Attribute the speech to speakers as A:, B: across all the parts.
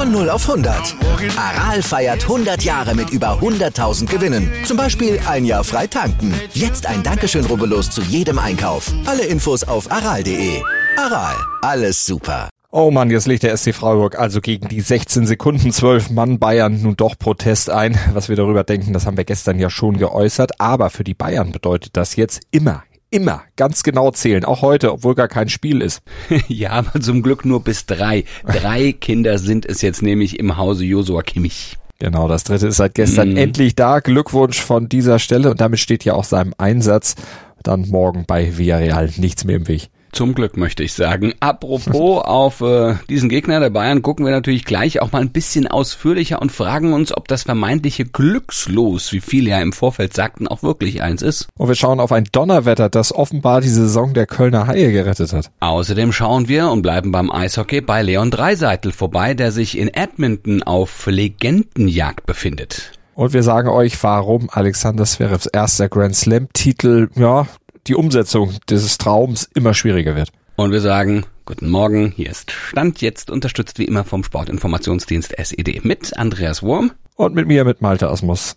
A: Von 0 auf 100. Aral feiert 100 Jahre mit über 100.000 Gewinnen. Zum Beispiel ein Jahr frei tanken. Jetzt ein Dankeschön, rubbellos zu jedem Einkauf. Alle Infos auf aral.de. Aral, alles super.
B: Oh Mann, jetzt legt der SC Freiburg also gegen die 16 Sekunden 12 Mann Bayern nun doch Protest ein. Was wir darüber denken, das haben wir gestern ja schon geäußert. Aber für die Bayern bedeutet das jetzt immer immer ganz genau zählen, auch heute, obwohl gar kein Spiel ist.
C: ja, aber zum Glück nur bis drei. Drei Kinder sind es jetzt nämlich im Hause Josua Kimmich.
B: Genau, das dritte ist seit gestern mm. endlich da. Glückwunsch von dieser Stelle und damit steht ja auch seinem Einsatz dann morgen bei Villarreal nichts mehr im Weg.
C: Zum Glück möchte ich sagen. Apropos auf äh, diesen Gegner der Bayern gucken wir natürlich gleich auch mal ein bisschen ausführlicher und fragen uns, ob das vermeintliche Glückslos, wie viele ja im Vorfeld sagten, auch wirklich eins ist.
B: Und wir schauen auf ein Donnerwetter, das offenbar die Saison der Kölner Haie gerettet hat.
C: Außerdem schauen wir und bleiben beim Eishockey bei Leon Dreiseitel vorbei, der sich in Edmonton auf Legendenjagd befindet.
B: Und wir sagen euch, warum Alexander Zverevs erster Grand Slam Titel, ja, die Umsetzung dieses Traums immer schwieriger wird.
C: Und wir sagen, guten Morgen, hier ist Stand jetzt, unterstützt wie immer vom Sportinformationsdienst SED mit Andreas Wurm.
B: Und mit mir, mit Malte Asmus.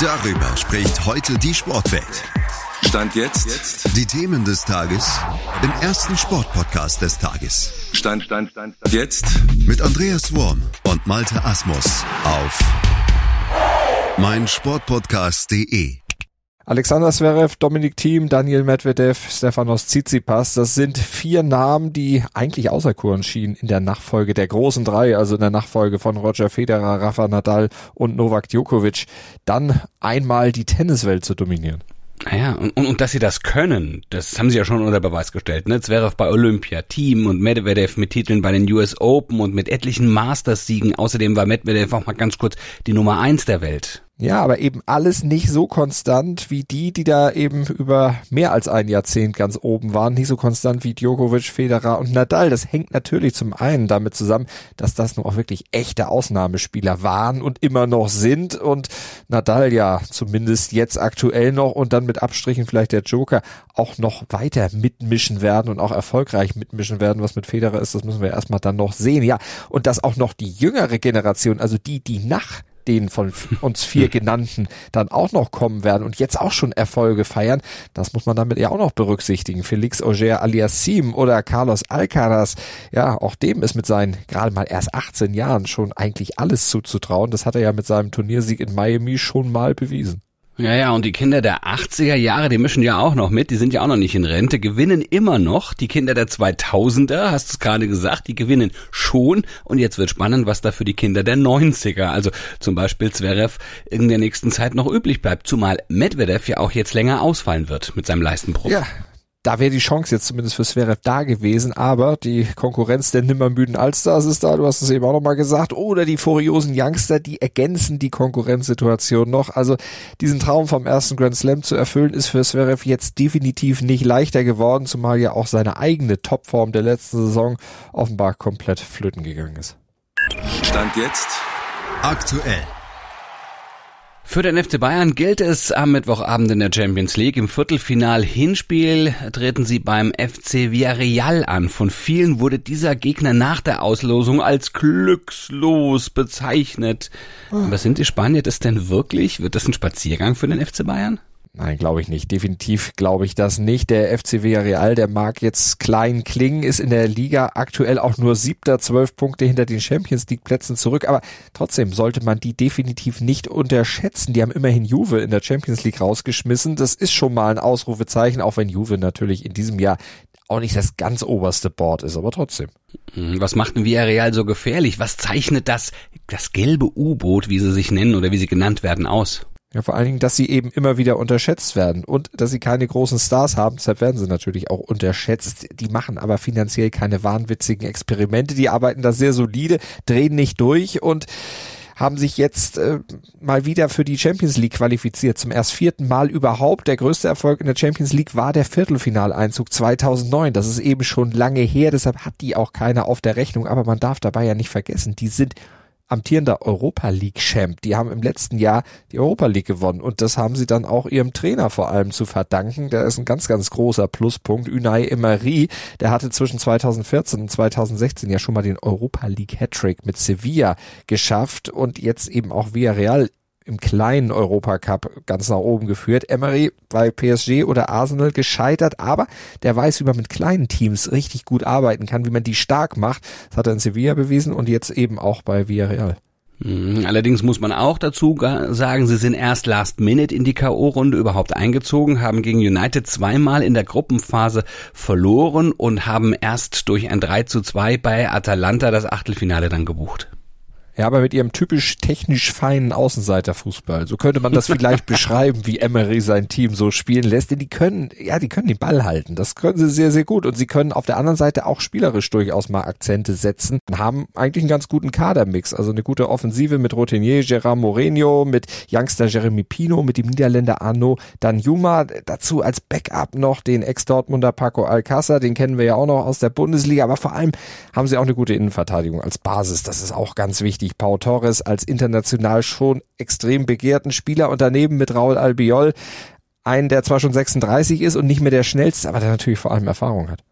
A: Darüber spricht heute die Sportwelt.
D: Stand jetzt. jetzt.
A: Die Themen des Tages im ersten Sportpodcast des Tages.
D: Stand, Stand, Stand, Stand.
A: Jetzt. Mit Andreas Worm und Malte Asmus auf meinsportpodcast.de.
B: Alexander Zverev, Dominik Thiem, Daniel Medvedev, Stefanos Tsitsipas, das sind vier Namen, die eigentlich auserkoren schienen in der Nachfolge der großen drei, also in der Nachfolge von Roger Federer, Rafa Nadal und Novak Djokovic, dann einmal die Tenniswelt zu dominieren.
C: Naja, und, und, und dass sie das können, das haben sie ja schon unter Beweis gestellt. Ne? Zverev bei Olympia, Team und Medvedev mit Titeln bei den US Open und mit etlichen Masters-Siegen. Außerdem war Medvedev auch mal ganz kurz die Nummer eins der Welt.
B: Ja, aber eben alles nicht so konstant wie die, die da eben über mehr als ein Jahrzehnt ganz oben waren. Nicht so konstant wie Djokovic, Federer und Nadal. Das hängt natürlich zum einen damit zusammen, dass das nur auch wirklich echte Ausnahmespieler waren und immer noch sind. Und Nadal ja zumindest jetzt aktuell noch und dann mit Abstrichen vielleicht der Joker auch noch weiter mitmischen werden und auch erfolgreich mitmischen werden. Was mit Federer ist, das müssen wir erstmal dann noch sehen. Ja, und dass auch noch die jüngere Generation, also die, die nach den von uns vier genannten dann auch noch kommen werden und jetzt auch schon Erfolge feiern, das muss man damit ja auch noch berücksichtigen. Felix Auger Aliassim oder Carlos Alcaraz, ja, auch dem ist mit seinen gerade mal erst 18 Jahren schon eigentlich alles zuzutrauen. Das hat er ja mit seinem Turniersieg in Miami schon mal bewiesen.
C: Ja, ja, und die Kinder der 80er Jahre, die mischen ja auch noch mit, die sind ja auch noch nicht in Rente, gewinnen immer noch. Die Kinder der 2000er, hast du es gerade gesagt, die gewinnen schon. Und jetzt wird spannend, was da für die Kinder der 90er, also zum Beispiel Zverev, in der nächsten Zeit noch üblich bleibt. Zumal Medvedev ja auch jetzt länger ausfallen wird mit seinem Leistenbruch.
B: Ja, da wäre die Chance jetzt zumindest für Zverev da gewesen, aber die Konkurrenz der nimmermüden Allstars ist da, du hast es eben auch nochmal gesagt, oder die furiosen Youngster, die ergänzen die Konkurrenzsituation noch. Also diesen Traum vom ersten Grand Slam zu erfüllen, ist für Zverev jetzt definitiv nicht leichter geworden, zumal ja auch seine eigene Topform der letzten Saison offenbar komplett flöten gegangen ist.
D: Stand jetzt
A: aktuell.
C: Für den FC Bayern gilt es am Mittwochabend in der Champions League. Im Viertelfinal-Hinspiel treten sie beim FC Villarreal an. Von vielen wurde dieser Gegner nach der Auslosung als glückslos bezeichnet. Oh. Aber sind die Spanier das denn wirklich? Wird das ein Spaziergang für den FC Bayern?
B: Nein, glaube ich nicht. Definitiv glaube ich das nicht. Der FC Villarreal, der mag jetzt klein klingen, ist in der Liga aktuell auch nur siebter, zwölf Punkte hinter den Champions League Plätzen zurück. Aber trotzdem sollte man die definitiv nicht unterschätzen. Die haben immerhin Juve in der Champions League rausgeschmissen. Das ist schon mal ein Ausrufezeichen, auch wenn Juve natürlich in diesem Jahr auch nicht das ganz oberste Board ist, aber trotzdem.
C: Hm, was macht ein Villarreal so gefährlich? Was zeichnet das, das gelbe U-Boot, wie sie sich nennen oder wie sie genannt werden, aus?
B: Ja, vor allen Dingen, dass sie eben immer wieder unterschätzt werden und dass sie keine großen Stars haben, deshalb werden sie natürlich auch unterschätzt. Die machen aber finanziell keine wahnwitzigen Experimente, die arbeiten da sehr solide, drehen nicht durch und haben sich jetzt äh, mal wieder für die Champions League qualifiziert. Zum erst vierten Mal überhaupt. Der größte Erfolg in der Champions League war der Viertelfinaleinzug 2009. Das ist eben schon lange her, deshalb hat die auch keiner auf der Rechnung. Aber man darf dabei ja nicht vergessen, die sind amtierender Europa League Champ. Die haben im letzten Jahr die Europa League gewonnen und das haben sie dann auch ihrem Trainer vor allem zu verdanken. Der ist ein ganz, ganz großer Pluspunkt. Unai Emery, der hatte zwischen 2014 und 2016 ja schon mal den Europa League Hattrick mit Sevilla geschafft und jetzt eben auch Villarreal im kleinen Europacup ganz nach oben geführt. Emery bei PSG oder Arsenal gescheitert, aber der weiß, wie man mit kleinen Teams richtig gut arbeiten kann, wie man die stark macht. Das hat er in Sevilla bewiesen und jetzt eben auch bei Villarreal.
C: Mhm. Allerdings muss man auch dazu sagen, sie sind erst last minute in die K.O.-Runde überhaupt eingezogen, haben gegen United zweimal in der Gruppenphase verloren und haben erst durch ein 3 zu 2 bei Atalanta das Achtelfinale dann gebucht.
B: Ja, aber mit ihrem typisch technisch feinen Außenseiterfußball. So könnte man das vielleicht beschreiben, wie Emery sein Team so spielen lässt. Denn die können, ja, die können den Ball halten. Das können sie sehr, sehr gut. Und sie können auf der anderen Seite auch spielerisch durchaus mal Akzente setzen. Haben eigentlich einen ganz guten Kadermix. Also eine gute Offensive mit Rotenier, Gerard Moreno, mit Youngster Jeremy Pino, mit dem Niederländer Arno Danjuma. Dazu als Backup noch den Ex-Dortmunder Paco Alcázar. Den kennen wir ja auch noch aus der Bundesliga. Aber vor allem haben sie auch eine gute Innenverteidigung als Basis. Das ist auch ganz wichtig wichtig. Pau Torres als international schon extrem begehrten Spieler und daneben mit Raul Albiol einen, der zwar schon 36 ist und nicht mehr der schnellste, aber der natürlich vor allem Erfahrung hat.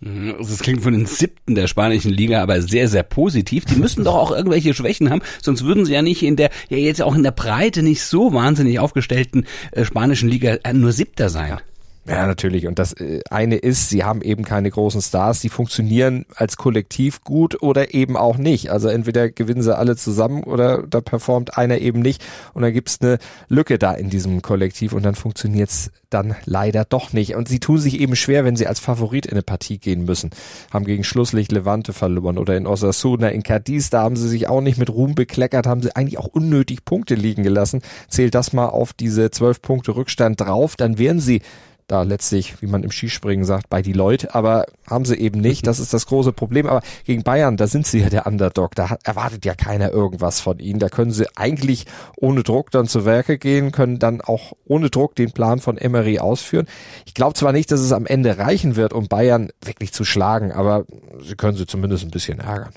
C: Mhm, das klingt von den siebten der spanischen Liga aber sehr, sehr positiv. Die müssen doch auch irgendwelche Schwächen haben, sonst würden sie ja nicht in der, ja jetzt auch in der Breite nicht so wahnsinnig aufgestellten äh, spanischen Liga äh, nur siebter sein. Ja.
B: Ja, natürlich. Und das äh, eine ist, sie haben eben keine großen Stars, die funktionieren als Kollektiv gut oder eben auch nicht. Also entweder gewinnen sie alle zusammen oder da performt einer eben nicht und dann gibt's eine Lücke da in diesem Kollektiv und dann funktioniert's dann leider doch nicht. Und sie tun sich eben schwer, wenn sie als Favorit in eine Partie gehen müssen. Haben gegen Schlusslicht Levante verloren oder in Osasuna, in Cadiz, da haben sie sich auch nicht mit Ruhm bekleckert, haben sie eigentlich auch unnötig Punkte liegen gelassen. Zählt das mal auf diese zwölf Punkte Rückstand drauf, dann wären sie da letztlich, wie man im Skispringen sagt, bei die Leute, aber haben sie eben nicht. Das ist das große Problem. Aber gegen Bayern, da sind sie ja der Underdog. Da erwartet ja keiner irgendwas von ihnen. Da können sie eigentlich ohne Druck dann zu Werke gehen, können dann auch ohne Druck den Plan von Emery ausführen. Ich glaube zwar nicht, dass es am Ende reichen wird, um Bayern wirklich zu schlagen, aber sie können sie zumindest ein bisschen ärgern.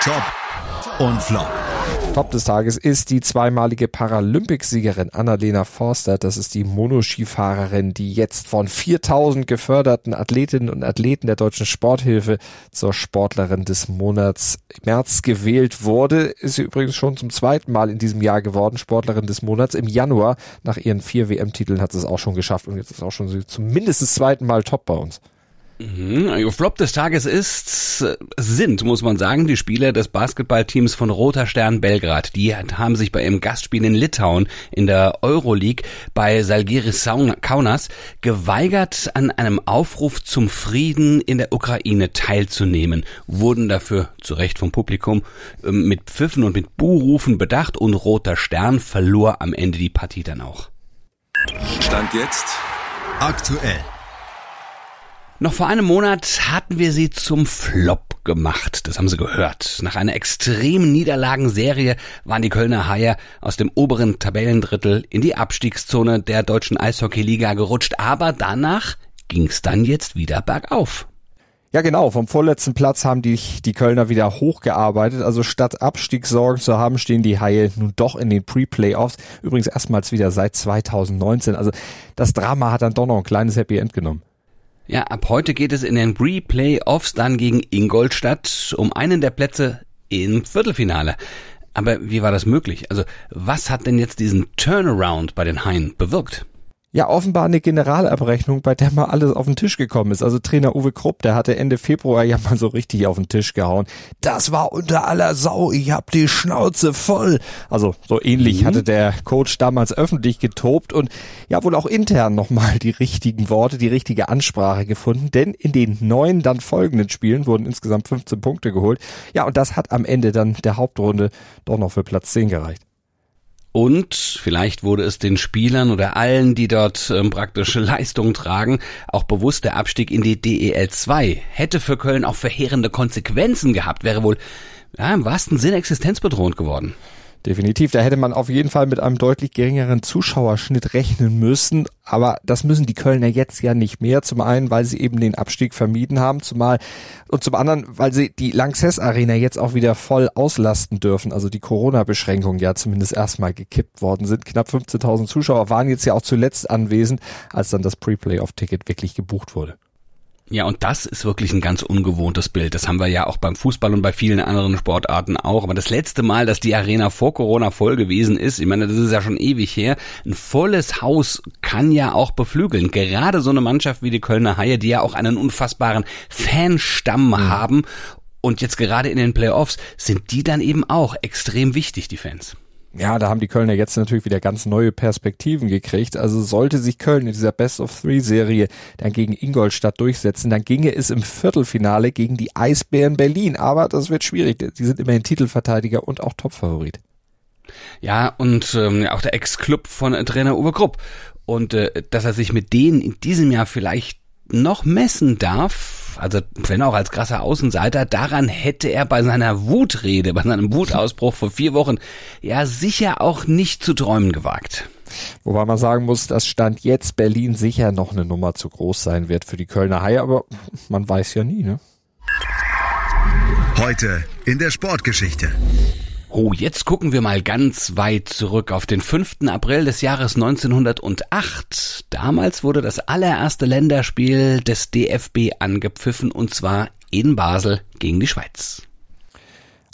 A: Top und Flop.
B: Top des Tages ist die zweimalige Paralympicsiegerin Annalena Forster. Das ist die Monoskifahrerin, die jetzt von 4000 geförderten Athletinnen und Athleten der deutschen Sporthilfe zur Sportlerin des Monats März gewählt wurde. Ist sie übrigens schon zum zweiten Mal in diesem Jahr geworden, Sportlerin des Monats. Im Januar, nach ihren vier WM-Titeln, hat sie es auch schon geschafft und jetzt ist auch schon zumindest das zweite Mal top bei uns.
C: Mhm. Flop des Tages ist, sind, muss man sagen, die Spieler des Basketballteams von Roter Stern Belgrad. Die haben sich bei ihrem Gastspiel in Litauen in der Euroleague bei Salgiris Kaunas geweigert, an einem Aufruf zum Frieden in der Ukraine teilzunehmen, wurden dafür zu Recht vom Publikum ähm, mit Pfiffen und mit Buhrufen bedacht und Roter Stern verlor am Ende die Partie dann auch.
D: Stand jetzt
A: aktuell.
C: Noch vor einem Monat hatten wir sie zum Flop gemacht. Das haben Sie gehört. Nach einer extremen Niederlagenserie waren die Kölner Haie aus dem oberen Tabellendrittel in die Abstiegszone der deutschen Eishockeyliga gerutscht. Aber danach ging es dann jetzt wieder bergauf.
B: Ja, genau. Vom vorletzten Platz haben die, die Kölner wieder hochgearbeitet. Also statt Abstiegssorgen zu haben, stehen die Haie nun doch in den Pre-Playoffs. Übrigens erstmals wieder seit 2019. Also das Drama hat dann doch noch ein kleines Happy End genommen.
C: Ja, ab heute geht es in den Pre-Playoffs dann gegen Ingolstadt um einen der Plätze im Viertelfinale. Aber wie war das möglich? Also, was hat denn jetzt diesen Turnaround bei den Haien bewirkt?
B: Ja offenbar eine Generalabrechnung, bei der mal alles auf den Tisch gekommen ist. Also Trainer Uwe Krupp, der hatte Ende Februar ja mal so richtig auf den Tisch gehauen. Das war unter aller Sau, ich hab die Schnauze voll. Also so ähnlich mhm. hatte der Coach damals öffentlich getobt und ja wohl auch intern nochmal die richtigen Worte, die richtige Ansprache gefunden, denn in den neun dann folgenden Spielen wurden insgesamt 15 Punkte geholt. Ja, und das hat am Ende dann der Hauptrunde doch noch für Platz 10 gereicht.
C: Und vielleicht wurde es den Spielern oder allen, die dort ähm, praktische Leistung tragen, auch bewusst der Abstieg in die DEL 2 hätte für Köln auch verheerende Konsequenzen gehabt, wäre wohl Ja, im wahrsten Sinne existenzbedrohend geworden.
B: Definitiv, da hätte man auf jeden Fall mit einem deutlich geringeren Zuschauerschnitt rechnen müssen. Aber das müssen die Kölner jetzt ja nicht mehr. Zum einen, weil sie eben den Abstieg vermieden haben, zumal und zum anderen, weil sie die Lanxess Arena jetzt auch wieder voll auslasten dürfen. Also die Corona-Beschränkungen ja zumindest erstmal gekippt worden sind. Knapp 15.000 Zuschauer waren jetzt ja auch zuletzt anwesend, als dann das Pre-Playoff-Ticket wirklich gebucht wurde.
C: Ja, und das ist wirklich ein ganz ungewohntes Bild. Das haben wir ja auch beim Fußball und bei vielen anderen Sportarten auch. Aber das letzte Mal, dass die Arena vor Corona voll gewesen ist, ich meine, das ist ja schon ewig her, ein volles Haus kann ja auch beflügeln. Gerade so eine Mannschaft wie die Kölner Haie, die ja auch einen unfassbaren Fanstamm mhm. haben. Und jetzt gerade in den Playoffs sind die dann eben auch extrem wichtig, die Fans
B: ja, da haben die Kölner jetzt natürlich wieder ganz neue Perspektiven gekriegt. Also sollte sich Köln in dieser Best of Three Serie dann gegen Ingolstadt durchsetzen, dann ginge es im Viertelfinale gegen die Eisbären Berlin. Aber das wird schwierig. Die sind immerhin Titelverteidiger und auch Topfavorit.
C: Ja, und ähm, auch der Ex-Club von Trainer Uwe Krupp. Und äh, dass er sich mit denen in diesem Jahr vielleicht noch messen darf, also wenn auch als krasser Außenseiter, daran hätte er bei seiner Wutrede, bei seinem Wutausbruch vor vier Wochen ja sicher auch nicht zu träumen gewagt.
B: Wobei man sagen muss, dass Stand jetzt Berlin sicher noch eine Nummer zu groß sein wird für die Kölner Haie, aber man weiß ja nie, ne?
A: Heute in der Sportgeschichte.
C: Oh, jetzt gucken wir mal ganz weit zurück auf den 5. April des Jahres 1908. Damals wurde das allererste Länderspiel des DFB angepfiffen und zwar in Basel gegen die Schweiz.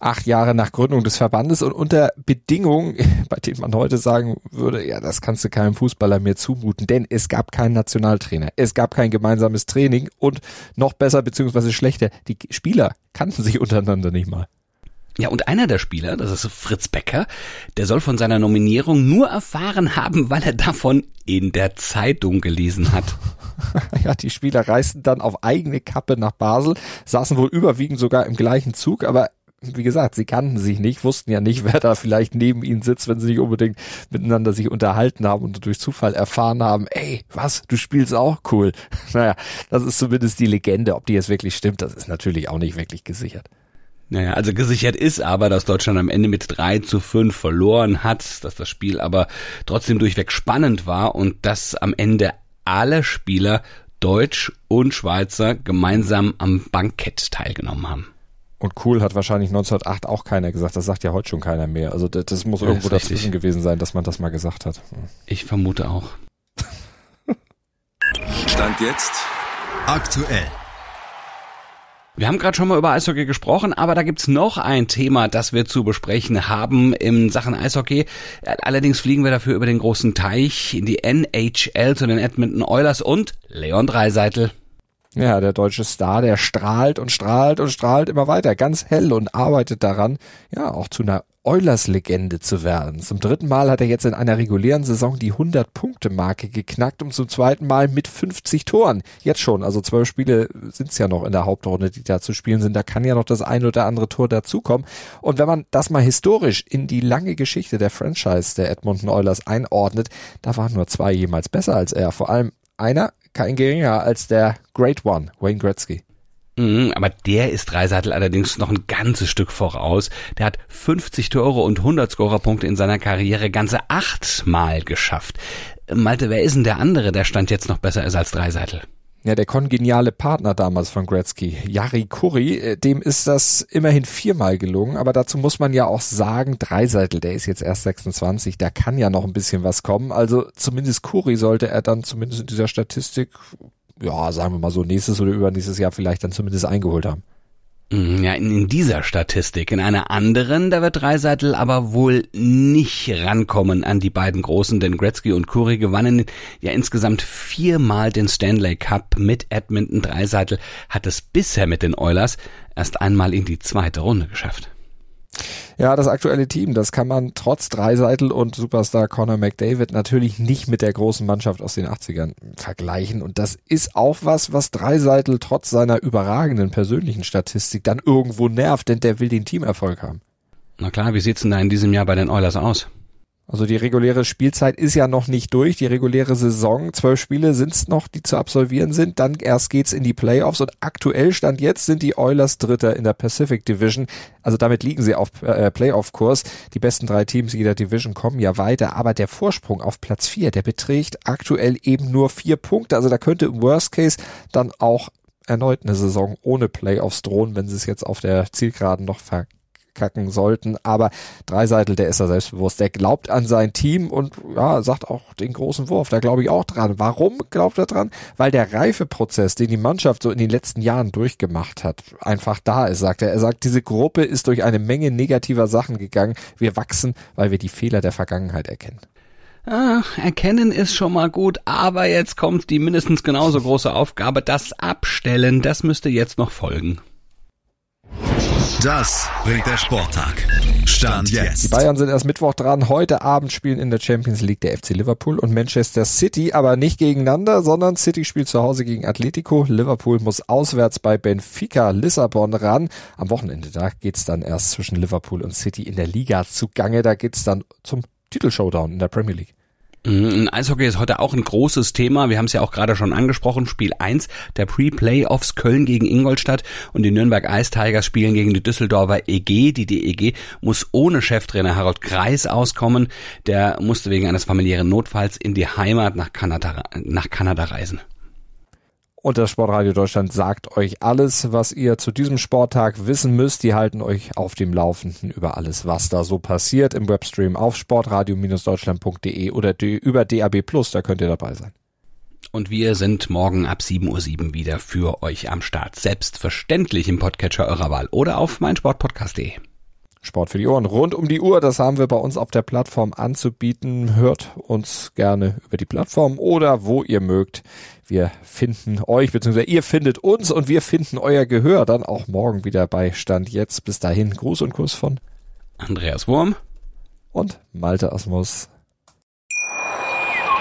B: Acht Jahre nach Gründung des Verbandes und unter Bedingungen, bei denen man heute sagen würde, ja, das kannst du keinem Fußballer mehr zumuten, denn es gab keinen Nationaltrainer, es gab kein gemeinsames Training und noch besser beziehungsweise schlechter, die Spieler kannten sich untereinander nicht mal.
C: Ja, und einer der Spieler, das ist Fritz Becker, der soll von seiner Nominierung nur erfahren haben, weil er davon in der Zeitung gelesen hat.
B: ja, die Spieler reisten dann auf eigene Kappe nach Basel, saßen wohl überwiegend sogar im gleichen Zug, aber wie gesagt, sie kannten sich nicht, wussten ja nicht, wer da vielleicht neben ihnen sitzt, wenn sie nicht unbedingt miteinander sich unterhalten haben und durch Zufall erfahren haben, ey, was, du spielst auch cool. Naja, das ist zumindest die Legende. Ob die jetzt wirklich stimmt, das ist natürlich auch nicht wirklich gesichert.
C: Naja, also gesichert ist aber, dass Deutschland am Ende mit 3 zu 5 verloren hat, dass das Spiel aber trotzdem durchweg spannend war und dass am Ende alle Spieler Deutsch und Schweizer gemeinsam am Bankett teilgenommen haben.
B: Und cool hat wahrscheinlich 1908 auch keiner gesagt. Das sagt ja heute schon keiner mehr. Also das, das muss irgendwo das dazwischen gewesen sein, dass man das mal gesagt hat.
C: Ich vermute auch.
D: Stand jetzt
A: aktuell.
C: Wir haben gerade schon mal über Eishockey gesprochen, aber da gibt's noch ein Thema, das wir zu besprechen haben in Sachen Eishockey. Allerdings fliegen wir dafür über den großen Teich in die NHL zu den Edmonton Oilers und Leon Dreiseitel.
B: Ja, der deutsche Star, der strahlt und strahlt und strahlt immer weiter, ganz hell und arbeitet daran, ja, auch zu einer Eulers-Legende zu werden. Zum dritten Mal hat er jetzt in einer regulären Saison die 100-Punkte-Marke geknackt und zum zweiten Mal mit 50 Toren. Jetzt schon, also zwölf Spiele sind es ja noch in der Hauptrunde, die da zu spielen sind. Da kann ja noch das ein oder andere Tor dazukommen. Und wenn man das mal historisch in die lange Geschichte der Franchise der Edmonton Oilers einordnet, da waren nur zwei jemals besser als er. Vor allem einer, kein geringer als der Great One, Wayne Gretzky.
C: Mhm, aber der ist Dreiseitel allerdings noch ein ganzes Stück voraus. Der hat 50 Tore und 100 Scorerpunkte in seiner Karriere ganze achtmal geschafft. Malte, wer ist denn der andere, der Stand jetzt noch besser ist als Dreiseitel?
B: Ja, der kongeniale Partner damals von Gretzky, Jari Kurri, äh, dem ist das immerhin viermal gelungen, aber dazu muss man ja auch sagen, Dreiseitel, der ist jetzt erst 26, da kann ja noch ein bisschen was kommen, also zumindest Kurri sollte er dann zumindest in dieser Statistik ja, sagen wir mal so, nächstes oder übernächstes Jahr vielleicht dann zumindest eingeholt haben.
C: Mhm, ja, in, in dieser Statistik. In einer anderen, da wird Dreiseitel aber wohl nicht rankommen an die beiden Großen, denn Gretzky und Curry gewannen ja insgesamt viermal den Stanley Cup mit Edmonton. Dreiseitel hat es bisher mit den Oilers erst einmal in die zweite Runde geschafft.
B: Ja, das aktuelle Team, das kann man trotz Dreiseitel und Superstar Conor McDavid natürlich nicht mit der großen Mannschaft aus den 80ern vergleichen. Und das ist auch was, was Dreiseitel trotz seiner überragenden persönlichen Statistik dann irgendwo nervt, denn der will den Teamerfolg haben.
C: Na klar, wie sieht's denn da in diesem Jahr bei den Oilers aus?
B: Also die reguläre Spielzeit ist ja noch nicht durch. Die reguläre Saison, zwölf Spiele sind es noch, die zu absolvieren sind. Dann erst geht's in die Playoffs und aktuell stand jetzt sind die Oilers Dritter in der Pacific Division. Also damit liegen sie auf äh, Playoff-Kurs. Die besten drei Teams jeder Division kommen ja weiter, aber der Vorsprung auf Platz vier, der beträgt aktuell eben nur vier Punkte. Also da könnte im Worst Case dann auch erneut eine Saison ohne Playoffs drohen, wenn sie es jetzt auf der Zielgeraden noch ver kacken sollten. Aber Dreiseitel, der ist da selbstbewusst. Der glaubt an sein Team und ja, sagt auch den großen Wurf. Da glaube ich auch dran. Warum glaubt er dran? Weil der Reifeprozess, den die Mannschaft so in den letzten Jahren durchgemacht hat, einfach da ist, sagt er. Er sagt, diese Gruppe ist durch eine Menge negativer Sachen gegangen. Wir wachsen, weil wir die Fehler der Vergangenheit erkennen.
C: Ah, erkennen ist schon mal gut, aber jetzt kommt die mindestens genauso große Aufgabe, das Abstellen, das müsste jetzt noch folgen.
A: Das bringt der Sporttag. Stand jetzt.
B: Die Bayern sind erst Mittwoch dran. Heute Abend spielen in der Champions League der FC Liverpool und Manchester City, aber nicht gegeneinander, sondern City spielt zu Hause gegen Atletico. Liverpool muss auswärts bei Benfica Lissabon ran. Am Wochenende, da geht's dann erst zwischen Liverpool und City in der Liga zugange. Da geht's dann zum Titelshowdown in der Premier League.
C: Mhm, Eishockey ist heute auch ein großes Thema. Wir haben es ja auch gerade schon angesprochen. Spiel 1 der Pre-Playoffs Köln gegen Ingolstadt und die Nürnberg Ice Tigers spielen gegen die Düsseldorfer EG. Die DEG muss ohne Cheftrainer Harold Kreis auskommen. Der musste wegen eines familiären Notfalls in die Heimat nach Kanada, nach Kanada reisen.
B: Und das Sportradio Deutschland sagt euch alles, was ihr zu diesem Sporttag wissen müsst. Die halten euch auf dem Laufenden über alles, was da so passiert im Webstream auf sportradio-deutschland.de oder über DAB da könnt ihr dabei sein.
C: Und wir sind morgen ab 7.07 Uhr wieder für euch am Start. Selbstverständlich im Podcatcher eurer Wahl oder auf meinsportpodcast.de.
B: Sport für die Ohren rund um die Uhr. Das haben wir bei uns auf der Plattform anzubieten. Hört uns gerne über die Plattform oder wo ihr mögt. Wir finden euch, beziehungsweise ihr findet uns und wir finden euer Gehör dann auch morgen wieder bei Stand jetzt. Bis dahin Gruß und Kuss von
C: Andreas Wurm
B: und Malte Asmus.